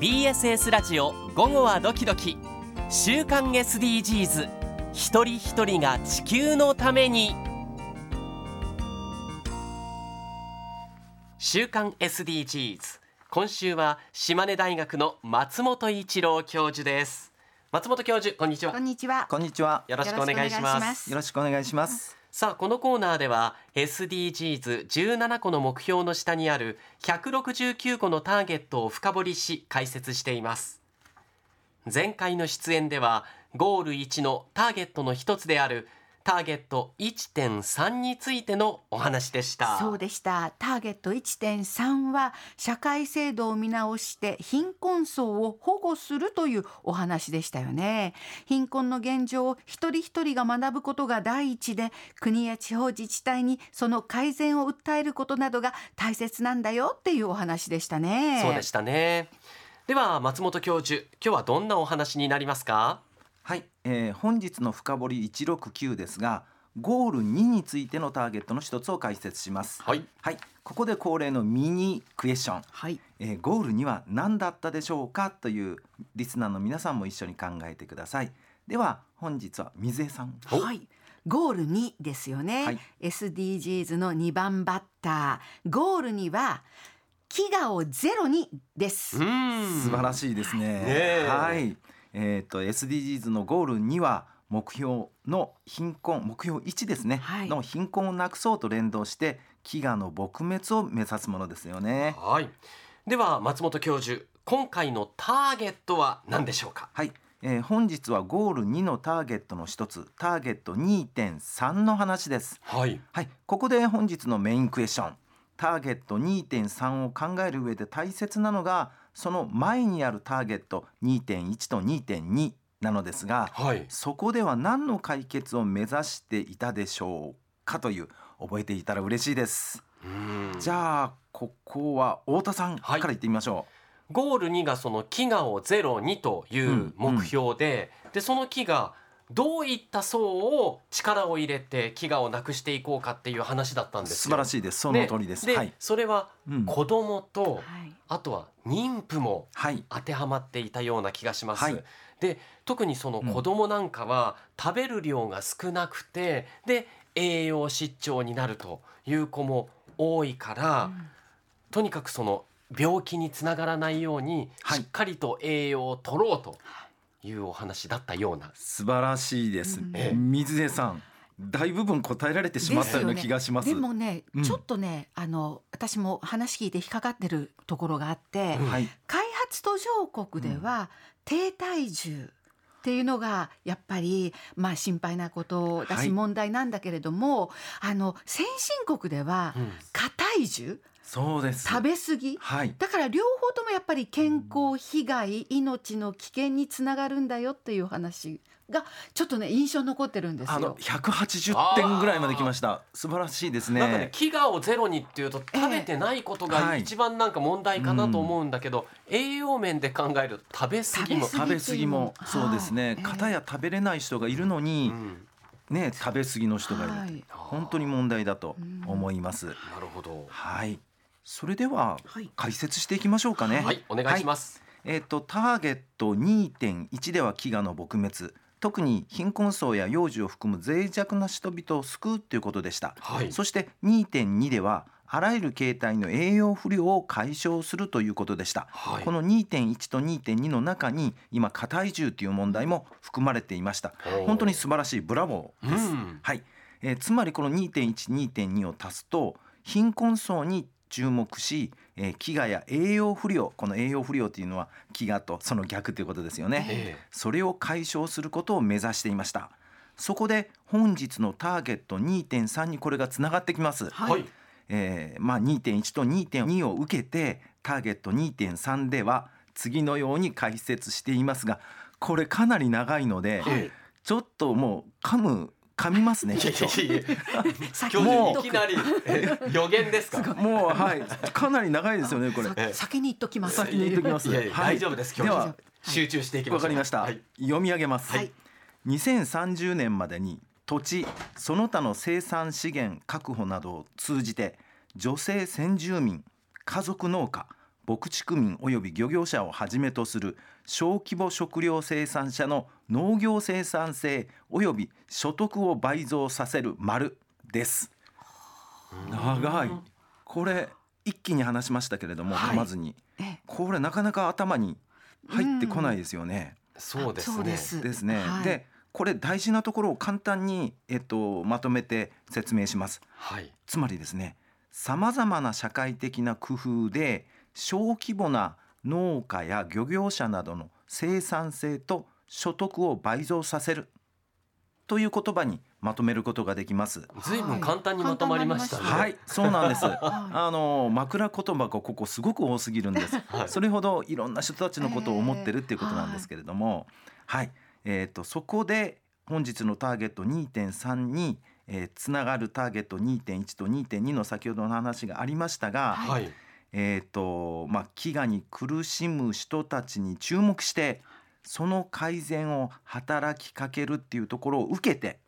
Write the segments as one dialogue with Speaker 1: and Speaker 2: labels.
Speaker 1: BSS ラジオ午後はドキドキ。週刊 SDGs 一人一人が地球のために。週刊 SDGs 今週は島根大学の松本一郎教授です。松本教授こんにちは。
Speaker 2: こんにちは。
Speaker 3: こんにちは。
Speaker 1: よろしくお願いします。
Speaker 3: よろしくお願いします。
Speaker 1: さあこのコーナーでは SDGs17 個の目標の下にある169個のターゲットを深掘りし解説しています。前回の出演ではゴール1のターゲットの一つであるターゲット1.3についてのお話でした
Speaker 2: そうでした。ターゲット1.3は社会制度を見直して貧困層を保護するというお話でしたよね。貧困の現状を一人一人が学ぶことが第一で、国や地方自治体にその改善を訴えることなどが大切なんだよっていうお話でしたね。
Speaker 1: そうでしたねでは松本教授今日はどんなお話になりますか？
Speaker 3: はい、えー本日の深掘り169ですが、ゴール2についてのターゲットの一つを解説します。
Speaker 1: はい
Speaker 3: はい、ここで恒例のミニクエスチョン。
Speaker 2: はい。
Speaker 3: えーゴールには何だったでしょうかというリスナーの皆さんも一緒に考えてください。では本日は水江さん。
Speaker 1: お
Speaker 2: はい。ゴール2ですよね、
Speaker 3: はい
Speaker 2: SDGs の2番バッターゴールには飢餓をゼロにです、
Speaker 1: うーん
Speaker 3: 素晴らしいですね。
Speaker 1: え
Speaker 3: はい、えっ、と SDGs のゴールには目標の貧困目標1ですね、
Speaker 2: はい。
Speaker 3: の貧困をなくそうと連動して飢餓の撲滅を目指すものですよね。
Speaker 1: はい。では松本教授今回のターゲットは何でしょうか？
Speaker 3: はい、えー本日はゴール2のターゲットの一つターゲット2.3の話です。
Speaker 1: はい。
Speaker 3: はい、ここで本日のメインクエスチョン。ターゲット2.3を考える上で大切なのがその前にあるターゲット2.1と2.2なのですが
Speaker 1: はい。
Speaker 3: そこでは何の解決を目指していたでしょうかという覚えていたら嬉しいです。じゃあここは太田さんから言ってみましょ
Speaker 1: ゴール2がその飢餓をゼロにという目標で、でその飢餓どういった層を力を入れて飢餓をなくしていこうかっていう話だったん
Speaker 3: う。
Speaker 1: です
Speaker 3: 素晴ら
Speaker 1: い
Speaker 3: しいです。その通りです。はい。
Speaker 1: それは
Speaker 3: うん
Speaker 1: 子供と、
Speaker 2: はい
Speaker 1: あとは妊婦も
Speaker 3: はい。
Speaker 1: 当てはまっていたような気がします。
Speaker 3: はい
Speaker 1: で特にその子供なんかは食べる量が少なくてで栄養失調になるという子も多いから、とにかくその病気につながらないように
Speaker 3: はい
Speaker 1: しっかりと栄養を取ろうというお話だったような。
Speaker 3: 素晴らしいです。
Speaker 2: うん
Speaker 3: 水江さん、大部分答えられてしまったような気がします。
Speaker 2: でもね、
Speaker 3: うん
Speaker 2: ちょっとねあの私も話聞いて引っかかってるところがあって、
Speaker 1: うん
Speaker 3: はい。
Speaker 2: 開発途上国では低体重っていうのがやっぱりまあ心配なことだし
Speaker 3: はい
Speaker 2: 問題なんだけれども、あの先進国では
Speaker 1: うん
Speaker 2: 過体重
Speaker 3: そうです。
Speaker 2: 食べ過ぎ？
Speaker 3: はい。
Speaker 2: だから両方ともやっぱり健康被害命の危険につながるんだよっていう話がちょっとね印象に残ってるんです
Speaker 3: あの
Speaker 2: よ。
Speaker 3: 180点ぐらいまで来ました。素晴らしいですね。
Speaker 1: なんかね飢餓をゼロにっていうと食べてないことが
Speaker 3: はい
Speaker 1: 一番なんか問題かなと思うんだけど、栄養面で考えると食べ過ぎも
Speaker 2: 食べ過ぎ
Speaker 3: 食べ過ぎもそうですね。
Speaker 2: はい
Speaker 3: 片や食べれない人がいるのに
Speaker 1: う、ん
Speaker 3: ね食べ過ぎの人がいる。
Speaker 2: はい
Speaker 3: 本当に問題だと思います。
Speaker 1: なるほど。
Speaker 3: はい。それでは
Speaker 2: はい
Speaker 3: 解説していきましょうかね。
Speaker 1: はい、お願いします。
Speaker 3: えっ、とターゲット2.1では飢餓の撲滅特に貧困層や幼児を含む脆弱な人々を救うということでした、
Speaker 1: はい
Speaker 3: そして2.2ではあらゆる形態の栄養不良を解消するということでした、
Speaker 1: はい。
Speaker 3: この2.1と2.2の中に今過体重という問題も含まれていました。本当に素晴らしいブラボーです、
Speaker 1: うん。
Speaker 3: はい、えーつまりこの2.12.2を足すと貧困層に注目し、えー飢餓や栄養不良この栄養不良というのは飢餓とその逆ということですよね、
Speaker 1: え
Speaker 3: それを解消することを目指していました。そこで本日のターゲット2.3にこれがつながってきます、
Speaker 1: えはい。
Speaker 3: えーまあ、2.1と2.2を受けてターゲット2.3では次のように解説していますがこれかなり長いので、
Speaker 1: え
Speaker 3: ちょっともう噛む噛みますね
Speaker 1: いやい
Speaker 3: き
Speaker 1: なりえ予言ですか？
Speaker 3: もうはい。かなり長いですよねこれ。
Speaker 2: 先に言っときます。
Speaker 3: 先に言っときます。
Speaker 1: 大丈夫です教
Speaker 3: で
Speaker 1: 授
Speaker 3: は
Speaker 1: 集中していきましょう。
Speaker 3: わかりました、
Speaker 1: はい。
Speaker 3: 読み上げます、
Speaker 2: はい。
Speaker 3: 2030年までに土地その他の生産資源確保などを通じて女性先住民家族農家牧畜民及び漁業者をはじめとする小規模食料生産者の農業生産性及び所得を倍増させる丸です。長い。これ一気に話しましたけれども、
Speaker 2: はい
Speaker 3: 噛まずに
Speaker 2: ええ
Speaker 3: これなかなか頭に入ってこないですよね。
Speaker 1: そうですね
Speaker 2: そうです
Speaker 3: ですね。
Speaker 2: はい
Speaker 3: でこれ大事なところを簡単に、えっと、まとめて説明します。
Speaker 1: はい
Speaker 3: つまりですねさまざまな社会的な工夫で小規模な農家や漁業者などの生産性と所得を倍増させるという言葉にまとめることができます。
Speaker 1: ずいぶん簡単にまとまりましたね、
Speaker 3: はい、そうなんです。
Speaker 2: は
Speaker 3: あの枕言葉がここすごく多すぎるんです。
Speaker 1: はい
Speaker 3: それほどいろんな人たちのことを思ってるっていうことなんですけれども、はい、えっ、とそこで本日のターゲット2.3に、えーつながるターゲット2.1と2.2の先ほどの話がありましたが、
Speaker 1: はい。
Speaker 3: えっ、とまあ飢餓に苦しむ人たちに注目してその改善を働きかけるっていうところを受けて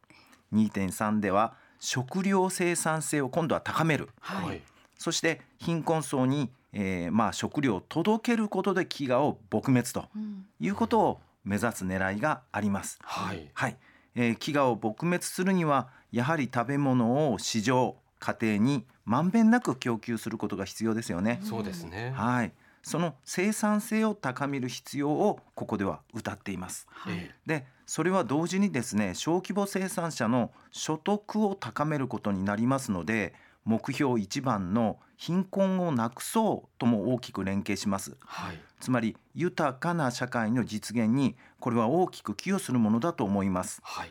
Speaker 3: 2.3では食料生産性を今度は高める。
Speaker 2: はい
Speaker 1: はい。
Speaker 3: そして貧困層に、えーまあ、食料を届けることで飢餓を撲滅と
Speaker 2: うん。
Speaker 3: いうことを目指す狙いがあります。
Speaker 1: はい
Speaker 3: はい、えー飢餓を撲滅するにはやはり食べ物を市場家庭にまんべんなく供給することが必要ですよね。
Speaker 1: そうですね、
Speaker 3: はい、その生産性を高める必要をここでは謳っています。
Speaker 2: はい
Speaker 1: え
Speaker 3: でそれは同時にですね小規模生産者の所得を高めることになりますので目標1番の貧困をなくそうとも大きく連携します。
Speaker 1: はい。
Speaker 3: つまり豊かな社会の実現にこれは大きく寄与するものだと思います。
Speaker 1: はい。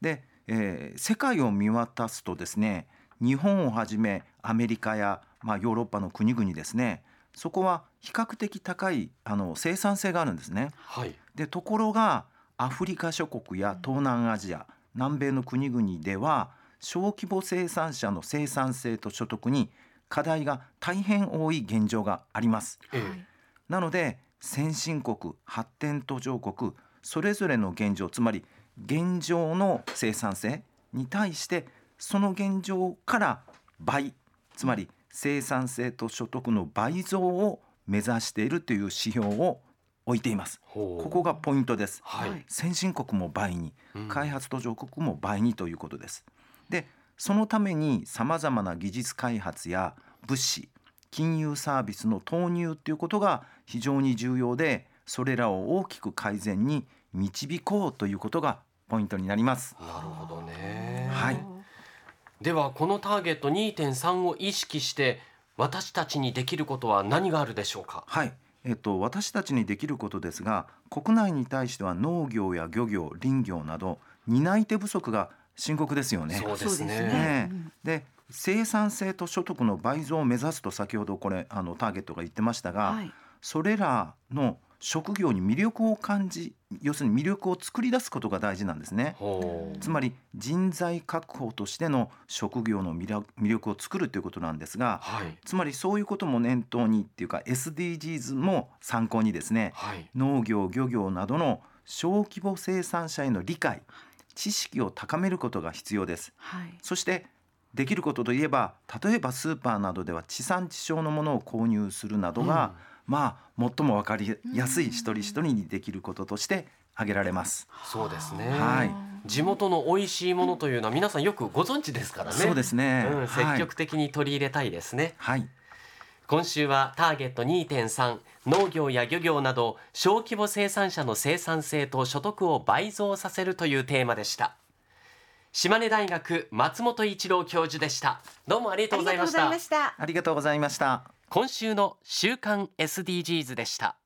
Speaker 3: で、えー世界を見渡すとですね日本をはじめアメリカや、まあ、ヨーロッパの国々ですねそこは比較的高いあの生産性があるんですね。
Speaker 1: はい。
Speaker 3: でところがアフリカ諸国や東南アジア南米の国々では小規模生産者の生産性と所得に課題が大変多い現状があります。
Speaker 1: え
Speaker 2: はい
Speaker 3: なので先進国発展途上国それぞれの現状つまり現状の生産性に対してその現状から倍つまり生産性と所得の倍増を目指しているという指標を置いています。ここがポイントです。
Speaker 1: はい、
Speaker 2: はい
Speaker 3: 先進国も倍に
Speaker 1: うん
Speaker 3: 開発途上国も倍にということです。でそのためにさまざまな技術開発や物資金融サービスの投入っていうことが非常に重要でそれらを大きく改善に導こうということがポイントになります。
Speaker 1: なるほどね。
Speaker 3: はい。
Speaker 1: ではこのターゲット2.3を意識して私たちにできることは何があるでしょうか？
Speaker 3: はい、えっと、私たちにできることですが国内に対しては農業や漁業林業など担い手不足が深刻ですよね。
Speaker 1: そうですね。
Speaker 3: ね。
Speaker 2: うん。
Speaker 3: で生産性と所得の倍増を目指すと先ほどこれあのターゲットが言ってましたが、
Speaker 2: はい。
Speaker 3: それらの職業に魅力を感じ要するに魅力を作り出すことが大事なんですね。つまり人材確保としての職業の魅力魅力を作るということなんですが
Speaker 1: はい。
Speaker 3: つまりそういうことも念頭にっていうか SDGs も参考にですね
Speaker 1: はい。
Speaker 3: 農業漁業などの小規模生産者への理解知識を高めることが必要です。
Speaker 2: はい。
Speaker 3: そしてできることといえば例えばスーパーなどでは地産地消のものを購入するなどが、まあ最も分かりやすい一人一人にできることとして挙げられます。
Speaker 1: そうですね、
Speaker 3: はい。
Speaker 1: 地元の美味しいものというのは皆さんよくご存知ですからね。
Speaker 3: そうですね、
Speaker 1: うん、積
Speaker 3: はい
Speaker 1: 極的に取り入れたいですね、
Speaker 3: はい、
Speaker 1: 今週はターゲット2.3農業や漁業など小規模生産者の生産性と所得を倍増させるというテーマでした。島根大学松本一郎教授でした。どうも
Speaker 2: ありがとうございました。
Speaker 3: ありがとうございました。
Speaker 1: 今週の週刊 SDGs でした